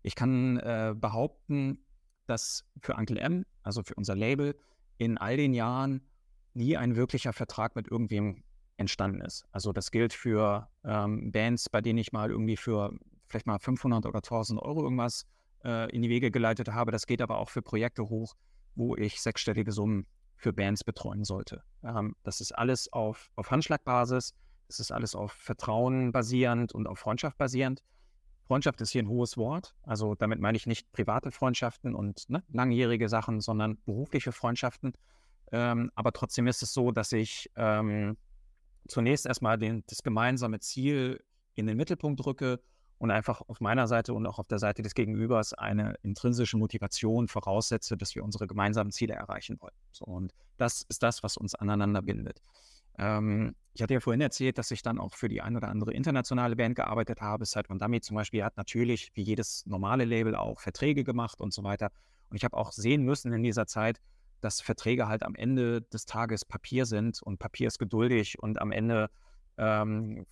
ich kann äh, behaupten, dass für Uncle M, also für unser Label, in all den Jahren nie ein wirklicher Vertrag mit irgendwem entstanden ist. Also das gilt für ähm, Bands, bei denen ich mal irgendwie für vielleicht mal 500 oder 1000 Euro irgendwas äh, in die Wege geleitet habe. Das geht aber auch für Projekte hoch, wo ich sechsstellige Summen für Bands betreuen sollte. Ähm, das ist alles auf, auf Handschlagbasis, das ist alles auf Vertrauen basierend und auf Freundschaft basierend. Freundschaft ist hier ein hohes Wort. Also damit meine ich nicht private Freundschaften und ne, langjährige Sachen, sondern berufliche Freundschaften. Ähm, aber trotzdem ist es so, dass ich ähm, zunächst erstmal den, das gemeinsame Ziel in den Mittelpunkt rücke und einfach auf meiner Seite und auch auf der Seite des Gegenübers eine intrinsische Motivation voraussetze, dass wir unsere gemeinsamen Ziele erreichen wollen. So, und das ist das, was uns aneinander bindet. Ähm, ich hatte ja vorhin erzählt, dass ich dann auch für die ein oder andere internationale Band gearbeitet habe. Side One Dummy zum Beispiel hat natürlich, wie jedes normale Label, auch Verträge gemacht und so weiter. Und ich habe auch sehen müssen in dieser Zeit, dass Verträge halt am Ende des Tages Papier sind und Papier ist geduldig und am Ende ähm,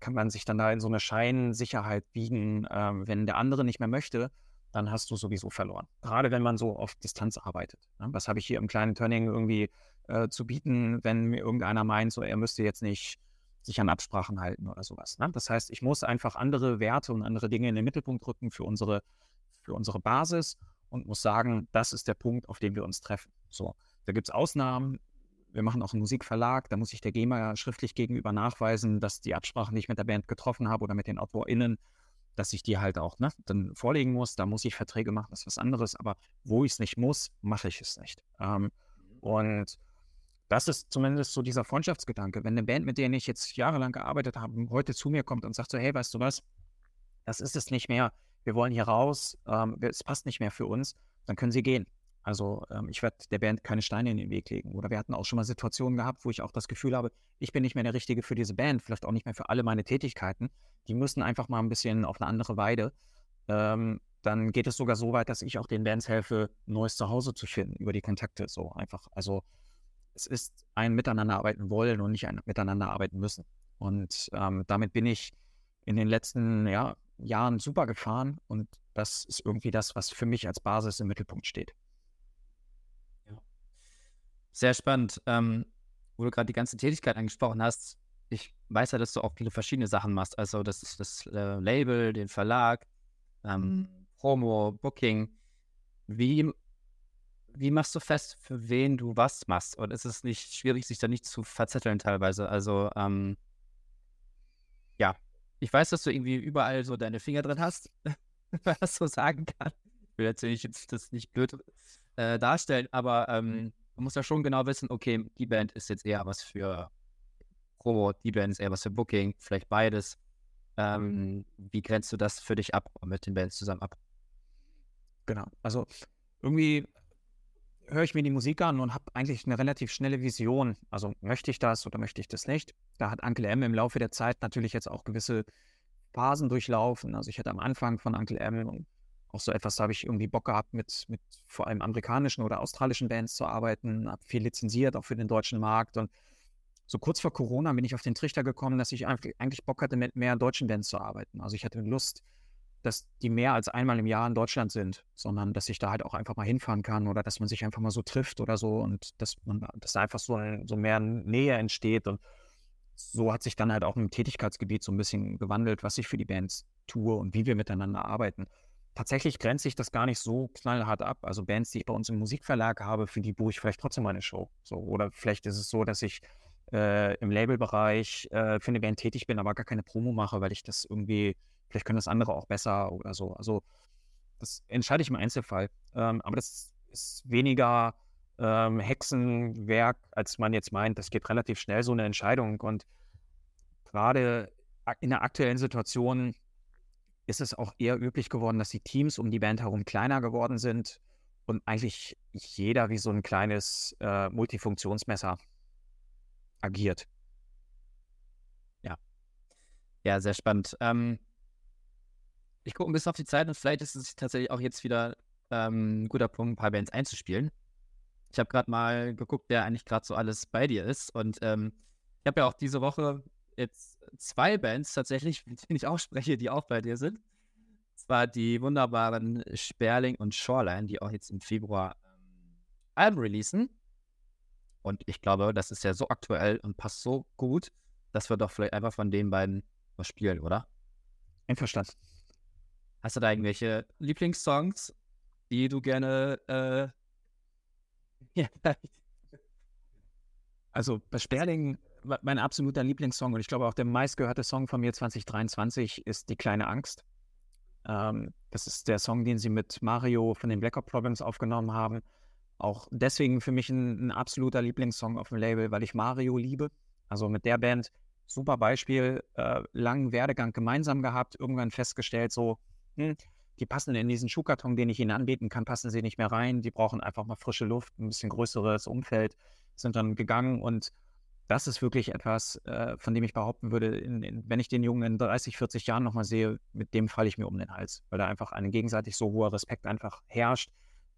kann man sich dann da in so eine Scheinsicherheit biegen. Ähm, wenn der andere nicht mehr möchte, dann hast du sowieso verloren. Gerade wenn man so auf Distanz arbeitet. Ne? Was habe ich hier im kleinen Turning irgendwie äh, zu bieten, wenn mir irgendeiner meint, so er müsste jetzt nicht sich an Absprachen halten oder sowas. Ne? Das heißt, ich muss einfach andere Werte und andere Dinge in den Mittelpunkt rücken für unsere, für unsere Basis und muss sagen, das ist der Punkt, auf dem wir uns treffen. So, da gibt es Ausnahmen. Wir machen auch einen Musikverlag, da muss ich der GEMA schriftlich gegenüber nachweisen, dass die Absprachen, die ich mit der Band getroffen habe oder mit den AutorInnen, dass ich die halt auch ne, dann vorlegen muss. Da muss ich Verträge machen, das ist was anderes. Aber wo ich es nicht muss, mache ich es nicht. Ähm, und das ist zumindest so dieser Freundschaftsgedanke. Wenn eine Band, mit der ich jetzt jahrelang gearbeitet habe, heute zu mir kommt und sagt so, hey, weißt du was, das ist es nicht mehr, wir wollen hier raus, ähm, es passt nicht mehr für uns, dann können sie gehen. Also ähm, ich werde der Band keine Steine in den Weg legen. Oder wir hatten auch schon mal Situationen gehabt, wo ich auch das Gefühl habe, ich bin nicht mehr der Richtige für diese Band, vielleicht auch nicht mehr für alle meine Tätigkeiten. Die müssen einfach mal ein bisschen auf eine andere Weide. Ähm, dann geht es sogar so weit, dass ich auch den Bands helfe, neues Zuhause zu finden über die Kontakte. So einfach. Also es ist ein Miteinanderarbeiten wollen und nicht ein Miteinanderarbeiten müssen. Und ähm, damit bin ich in den letzten ja, Jahren super gefahren und das ist irgendwie das, was für mich als Basis im Mittelpunkt steht. Sehr spannend. Ähm, wo du gerade die ganze Tätigkeit angesprochen hast, ich weiß ja, dass du auch viele verschiedene Sachen machst. Also das ist das äh, Label, den Verlag, ähm, mhm. Promo, Booking. Wie, wie machst du fest, für wen du was machst? Und ist es nicht schwierig, sich da nicht zu verzetteln teilweise? Also, ähm, ja, ich weiß, dass du irgendwie überall so deine Finger drin hast, wenn man das so sagen kann. Ich will natürlich jetzt das nicht blöd äh, darstellen, aber ähm, man muss ja schon genau wissen, okay, die Band ist jetzt eher was für Promo, die Band ist eher was für Booking, vielleicht beides. Ähm, wie grenzt du das für dich ab mit den Bands zusammen ab? Genau, also irgendwie höre ich mir die Musik an und habe eigentlich eine relativ schnelle Vision. Also möchte ich das oder möchte ich das nicht? Da hat Uncle M im Laufe der Zeit natürlich jetzt auch gewisse Phasen durchlaufen. Also ich hatte am Anfang von Uncle M auch so etwas, da habe ich irgendwie Bock gehabt, mit, mit vor allem amerikanischen oder australischen Bands zu arbeiten, habe viel lizenziert, auch für den deutschen Markt. Und so kurz vor Corona bin ich auf den Trichter gekommen, dass ich eigentlich Bock hatte, mit mehr deutschen Bands zu arbeiten. Also ich hatte Lust, dass die mehr als einmal im Jahr in Deutschland sind, sondern dass ich da halt auch einfach mal hinfahren kann oder dass man sich einfach mal so trifft oder so und dass man, dass da einfach so, so mehr Nähe entsteht. Und so hat sich dann halt auch im Tätigkeitsgebiet so ein bisschen gewandelt, was ich für die Bands tue und wie wir miteinander arbeiten tatsächlich grenzt sich das gar nicht so knallhart ab. Also Bands, die ich bei uns im Musikverlag habe, für die buche ich vielleicht trotzdem meine Show. So, oder vielleicht ist es so, dass ich äh, im Labelbereich äh, für eine Band tätig bin, aber gar keine Promo mache, weil ich das irgendwie, vielleicht können das andere auch besser oder so. Also das entscheide ich im Einzelfall. Ähm, aber das ist weniger ähm, Hexenwerk, als man jetzt meint. Das geht relativ schnell, so eine Entscheidung. Und gerade in der aktuellen Situation ist es auch eher üblich geworden, dass die Teams um die Band herum kleiner geworden sind und eigentlich jeder wie so ein kleines äh, Multifunktionsmesser agiert. Ja. Ja, sehr spannend. Ähm, ich gucke ein bisschen auf die Zeit und vielleicht ist es tatsächlich auch jetzt wieder ähm, ein guter Punkt, ein paar Bands einzuspielen. Ich habe gerade mal geguckt, wer eigentlich gerade so alles bei dir ist. Und ähm, ich habe ja auch diese Woche jetzt zwei Bands tatsächlich, mit denen ich auch spreche, die auch bei dir sind. Zwar die wunderbaren Sperling und Shoreline, die auch jetzt im Februar ähm, Alben releasen. Und ich glaube, das ist ja so aktuell und passt so gut, dass wir doch vielleicht einfach von den beiden was spielen, oder? Einverstanden. Hast du da irgendwelche Lieblingssongs, die du gerne äh. Also bei Sperling mein absoluter Lieblingssong und ich glaube auch der meistgehörte Song von mir 2023 ist Die kleine Angst. Ähm, das ist der Song, den sie mit Mario von den Black Problems aufgenommen haben. auch deswegen für mich ein, ein absoluter Lieblingssong auf dem Label, weil ich Mario liebe. Also mit der Band super Beispiel, äh, langen Werdegang gemeinsam gehabt, irgendwann festgestellt, so, hm, die passen in diesen Schuhkarton, den ich ihnen anbieten kann, passen sie nicht mehr rein. Die brauchen einfach mal frische Luft, ein bisschen größeres Umfeld, sind dann gegangen und das ist wirklich etwas, äh, von dem ich behaupten würde, in, in, wenn ich den Jungen in 30, 40 Jahren nochmal sehe, mit dem falle ich mir um den Hals, weil da einfach ein gegenseitig so hoher Respekt einfach herrscht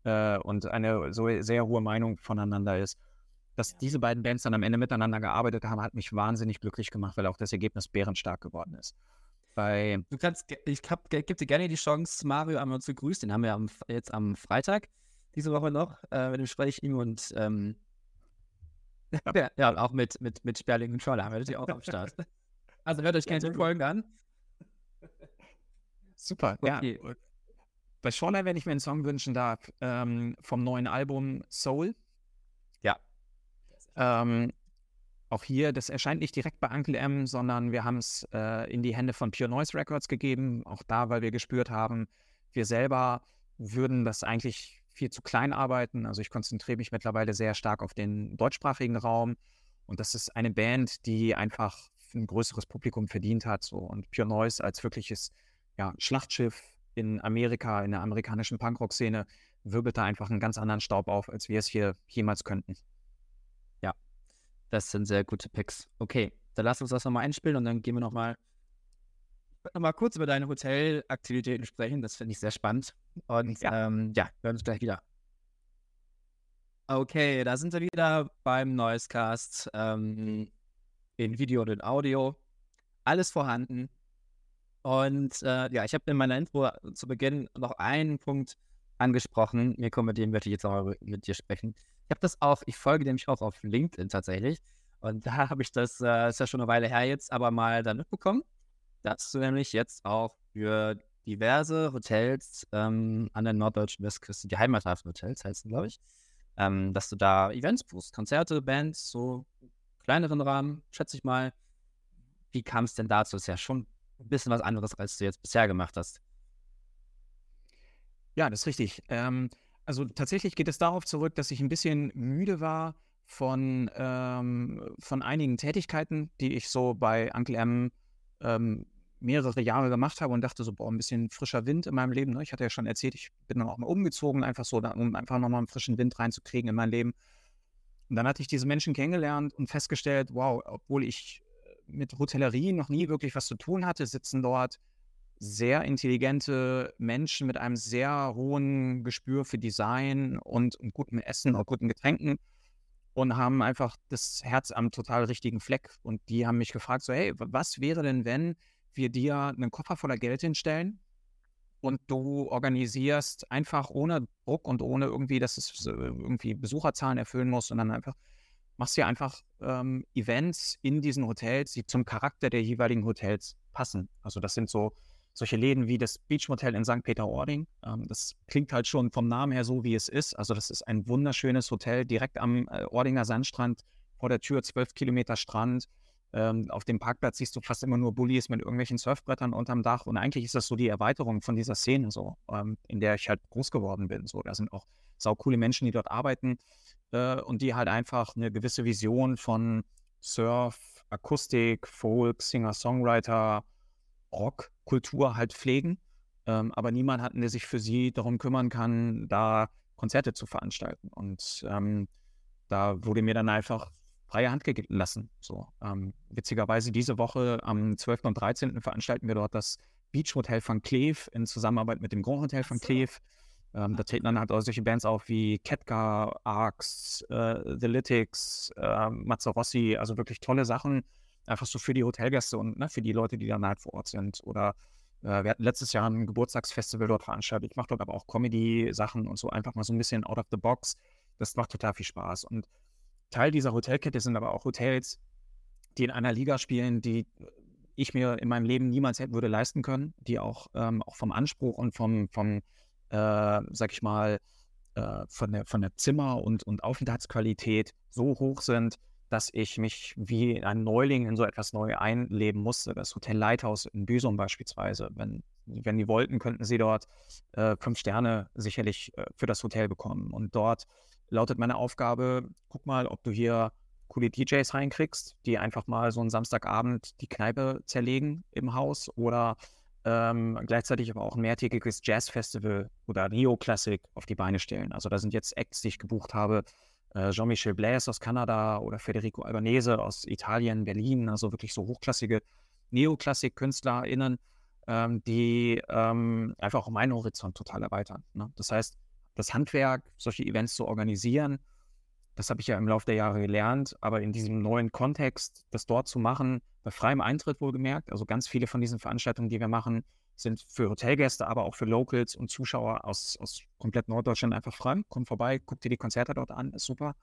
äh, und eine so sehr hohe Meinung voneinander ist. Dass ja. diese beiden Bands dann am Ende miteinander gearbeitet haben, hat mich wahnsinnig glücklich gemacht, weil auch das Ergebnis bärenstark geworden ist. Bei du kannst, ich hab, gebe dir gerne die Chance, Mario einmal zu grüßen. Den haben wir am, jetzt am Freitag diese Woche noch. Äh, mit dem spreche ich ihm und ähm, ja. ja, und auch mit, mit, mit Sperling und Scholler haben wir natürlich auch am Start. Also hört euch gerne die Folgen an. Super, okay. ja. Bei Scholler, wenn ich mir einen Song wünschen darf, ähm, vom neuen Album Soul. Ja. Ähm, auch hier, das erscheint nicht direkt bei Uncle M, sondern wir haben es äh, in die Hände von Pure Noise Records gegeben. Auch da, weil wir gespürt haben, wir selber würden das eigentlich viel zu klein arbeiten. Also ich konzentriere mich mittlerweile sehr stark auf den deutschsprachigen Raum. Und das ist eine Band, die einfach ein größeres Publikum verdient hat. So. Und Pure Noise als wirkliches ja, Schlachtschiff in Amerika, in der amerikanischen Punkrock-Szene, wirbelt da einfach einen ganz anderen Staub auf, als wir es hier jemals könnten. Das sind sehr gute Picks. Okay, dann lass uns das nochmal einspielen und dann gehen wir nochmal noch mal kurz über deine Hotelaktivitäten sprechen. Das finde ich sehr spannend. Und ja, ähm, ja wir hören uns gleich wieder. Okay, da sind wir wieder beim Noisecast. Ähm, in Video und in Audio. Alles vorhanden. Und äh, ja, ich habe in meiner Intro zu Beginn noch einen Punkt angesprochen. Mirko, mit dem möchte ich jetzt auch mit dir sprechen. Ich habe das auch, ich folge nämlich auch auf LinkedIn tatsächlich. Und da habe ich das, äh, ist ja schon eine Weile her jetzt, aber mal dann mitbekommen, dass du nämlich jetzt auch für diverse Hotels ähm, an der norddeutschen Westküste, die Heimathafen Hotels heißen, glaube ich, ähm, dass du da Events buchst, Konzerte, Bands, so kleineren Rahmen, schätze ich mal. Wie kam es denn dazu? Ist ja schon ein bisschen was anderes, als du jetzt bisher gemacht hast. Ja, das ist richtig. Ähm, also tatsächlich geht es darauf zurück, dass ich ein bisschen müde war von, ähm, von einigen Tätigkeiten, die ich so bei Uncle M ähm, mehrere Jahre gemacht habe und dachte so, boah, ein bisschen frischer Wind in meinem Leben. Ne? Ich hatte ja schon erzählt, ich bin dann auch mal umgezogen, einfach so, um einfach nochmal einen frischen Wind reinzukriegen in mein Leben. Und dann hatte ich diese Menschen kennengelernt und festgestellt, wow, obwohl ich mit Hotellerie noch nie wirklich was zu tun hatte, sitzen dort sehr intelligente Menschen mit einem sehr hohen Gespür für Design und, und gutem Essen und guten Getränken und haben einfach das Herz am total richtigen Fleck. Und die haben mich gefragt, so, hey, was wäre denn, wenn wir dir einen Koffer voller Geld hinstellen und du organisierst einfach ohne Druck und ohne irgendwie, dass es irgendwie Besucherzahlen erfüllen muss, sondern einfach machst dir einfach ähm, Events in diesen Hotels, die zum Charakter der jeweiligen Hotels passen. Also das sind so solche Läden wie das Beach Motel in St. Peter-Ording. Ähm, das klingt halt schon vom Namen her so, wie es ist. Also das ist ein wunderschönes Hotel direkt am äh, Ordinger Sandstrand, vor der Tür zwölf Kilometer Strand. Ähm, auf dem Parkplatz siehst du fast immer nur Bullies mit irgendwelchen Surfbrettern unterm Dach. Und eigentlich ist das so die Erweiterung von dieser Szene, so, ähm, in der ich halt groß geworden bin. So, da sind auch saukoole Menschen, die dort arbeiten äh, und die halt einfach eine gewisse Vision von Surf, Akustik, Folk, Singer-Songwriter, Rock-Kultur halt pflegen. Ähm, aber niemand hat, der sich für sie darum kümmern kann, da Konzerte zu veranstalten. Und ähm, da wurde mir dann einfach freie Hand gelassen. So, ähm, witzigerweise diese Woche am 12. und 13. veranstalten wir dort das Beach Hotel von Cleve in Zusammenarbeit mit dem Grand Hotel von Cleve. Ähm, da treten dann halt auch solche Bands auf wie Ketka, Arx, äh, The Lytics, äh, Mazzarossi, also wirklich tolle Sachen, einfach so für die Hotelgäste und ne, für die Leute, die dann halt vor Ort sind. Oder äh, wir hatten letztes Jahr ein Geburtstagsfestival dort veranstaltet. Ich mache dort aber auch Comedy-Sachen und so einfach mal so ein bisschen out of the box. Das macht total viel Spaß. Und Teil dieser Hotelkette sind aber auch Hotels, die in einer Liga spielen, die ich mir in meinem Leben niemals hätte würde leisten können, die auch, ähm, auch vom Anspruch und vom, vom äh, sag ich mal, äh, von, der, von der Zimmer- und, und Aufenthaltsqualität so hoch sind, dass ich mich wie ein Neuling in so etwas neu einleben musste. Das Hotel Lighthouse in Büsum beispielsweise. Wenn, wenn die wollten, könnten sie dort äh, fünf Sterne sicherlich äh, für das Hotel bekommen. Und dort lautet meine Aufgabe, guck mal, ob du hier coole DJs reinkriegst, die einfach mal so einen Samstagabend die Kneipe zerlegen im Haus oder ähm, gleichzeitig aber auch ein mehrtägiges Jazzfestival oder Neo-Classic auf die Beine stellen. Also da sind jetzt Acts, die ich gebucht habe, Jean-Michel Blaise aus Kanada oder Federico Albanese aus Italien, Berlin, also wirklich so hochklassige Neoklassik-KünstlerInnen, ähm, die ähm, einfach auch meinen Horizont total erweitern. Ne? Das heißt, das Handwerk, solche Events zu organisieren, das habe ich ja im Laufe der Jahre gelernt, aber in diesem neuen Kontext, das dort zu machen, bei freiem Eintritt wohlgemerkt, also ganz viele von diesen Veranstaltungen, die wir machen, sind für Hotelgäste, aber auch für Locals und Zuschauer aus, aus komplett Norddeutschland einfach frei. Kommt vorbei, guckt dir die Konzerte dort an, ist super.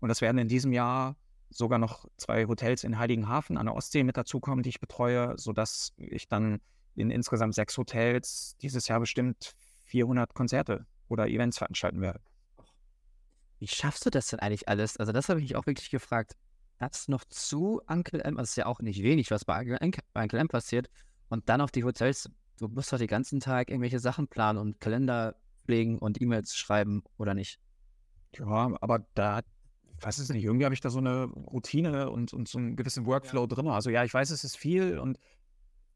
Und das werden in diesem Jahr sogar noch zwei Hotels in Heiligenhafen an der Ostsee mit dazukommen, die ich betreue, sodass ich dann in insgesamt sechs Hotels dieses Jahr bestimmt 400 Konzerte oder Events veranstalten werde. Wie schaffst du das denn eigentlich alles? Also, das habe ich mich auch wirklich gefragt. Das noch zu Uncle M, also ist ja auch nicht wenig, was bei Uncle M passiert. Und dann auf die Hotels, du musst doch den ganzen Tag irgendwelche Sachen planen und Kalender pflegen und E-Mails schreiben, oder nicht? Ja, aber da, ich weiß es nicht, irgendwie habe ich da so eine Routine und, und so einen gewissen Workflow ja. drin. Also ja, ich weiß, es ist viel und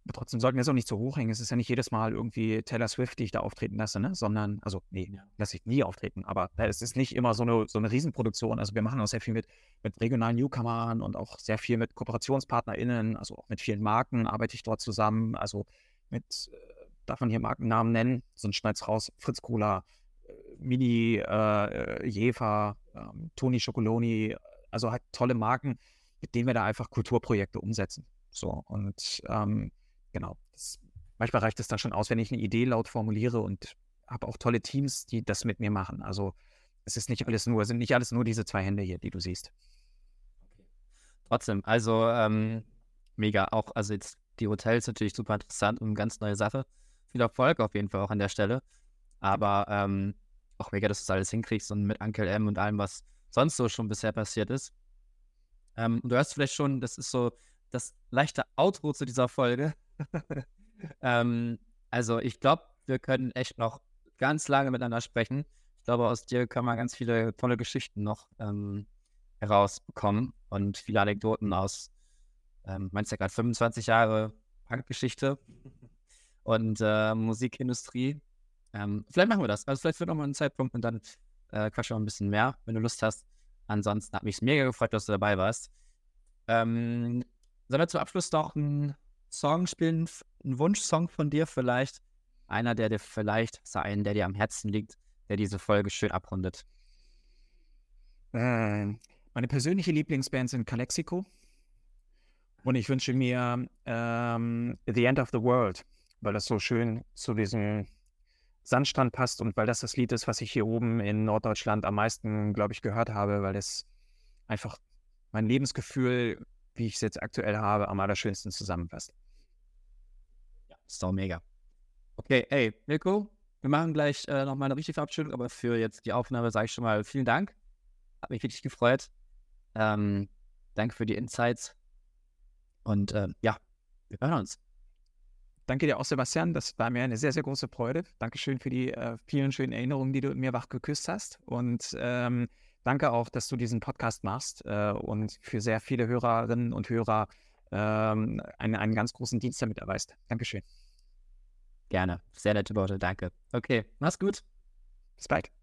aber trotzdem sollten wir es auch nicht zu hoch hängen. Es ist ja nicht jedes Mal irgendwie Taylor Swift, die ich da auftreten lasse, ne? sondern, also, nee, lasse ich nie auftreten, aber äh, es ist nicht immer so eine, so eine Riesenproduktion. Also, wir machen auch sehr viel mit, mit regionalen Newcomern und auch sehr viel mit KooperationspartnerInnen, also auch mit vielen Marken arbeite ich dort zusammen. Also, mit, äh, darf man hier Markennamen nennen? Sonst schneid's raus. Fritz Cola, äh, Mini, äh, Jefer, ähm, Toni Schokoloni, also halt tolle Marken, mit denen wir da einfach Kulturprojekte umsetzen. So, und ähm, genau. Das, manchmal reicht es dann schon aus, wenn ich eine Idee laut formuliere und habe auch tolle Teams, die das mit mir machen. Also es ist nicht alles nur, sind nicht alles nur diese zwei Hände hier, die du siehst. Okay. Trotzdem, also ähm, mega. Auch, also jetzt die Hotels natürlich super interessant und ganz neue Sache. Viel Erfolg auf jeden Fall auch an der Stelle. Aber ähm, auch mega, dass du das alles hinkriegst und mit Uncle M und allem, was sonst so schon bisher passiert ist. Ähm, du hast vielleicht schon, das ist so das leichte Outro zu dieser Folge. ähm, also ich glaube, wir können echt noch ganz lange miteinander sprechen. Ich glaube, aus dir kann man ganz viele tolle Geschichten noch ähm, herausbekommen und viele Anekdoten aus, ähm, meinst ja gerade 25 Jahre Punkgeschichte und äh, Musikindustrie. Ähm, vielleicht machen wir das. Also vielleicht wird noch mal ein Zeitpunkt und dann äh, quatschen wir ein bisschen mehr, wenn du Lust hast. Ansonsten hat mich mega gefreut, dass du dabei warst. Ähm, sollen wir zum Abschluss noch einen Song spielen, einen Wunschsong von dir vielleicht? Einer, der dir vielleicht sein, der dir am Herzen liegt, der diese Folge schön abrundet. Äh, meine persönliche Lieblingsband sind Calexico. Und ich wünsche mir ähm, The End of the World, weil das so schön zu diesem Sandstrand passt und weil das das Lied ist, was ich hier oben in Norddeutschland am meisten, glaube ich, gehört habe, weil es einfach mein Lebensgefühl wie ich es jetzt aktuell habe, am allerschönsten zusammenfasst. Ja, ist doch mega. Okay, ey, Mirko, wir machen gleich äh, nochmal eine richtige Verabschiedung, aber für jetzt die Aufnahme sage ich schon mal vielen Dank. Hat mich wirklich gefreut. Ähm, danke für die Insights. Und äh, ja, wir hören uns. Danke dir auch, Sebastian. Das war mir eine sehr, sehr große Freude. Dankeschön für die äh, vielen schönen Erinnerungen, die du mir wach geküsst hast. Und ähm, Danke auch, dass du diesen Podcast machst äh, und für sehr viele Hörerinnen und Hörer ähm, einen, einen ganz großen Dienst damit erweist. Dankeschön. Gerne. Sehr nette Worte. Danke. Okay, mach's gut. Bis bald.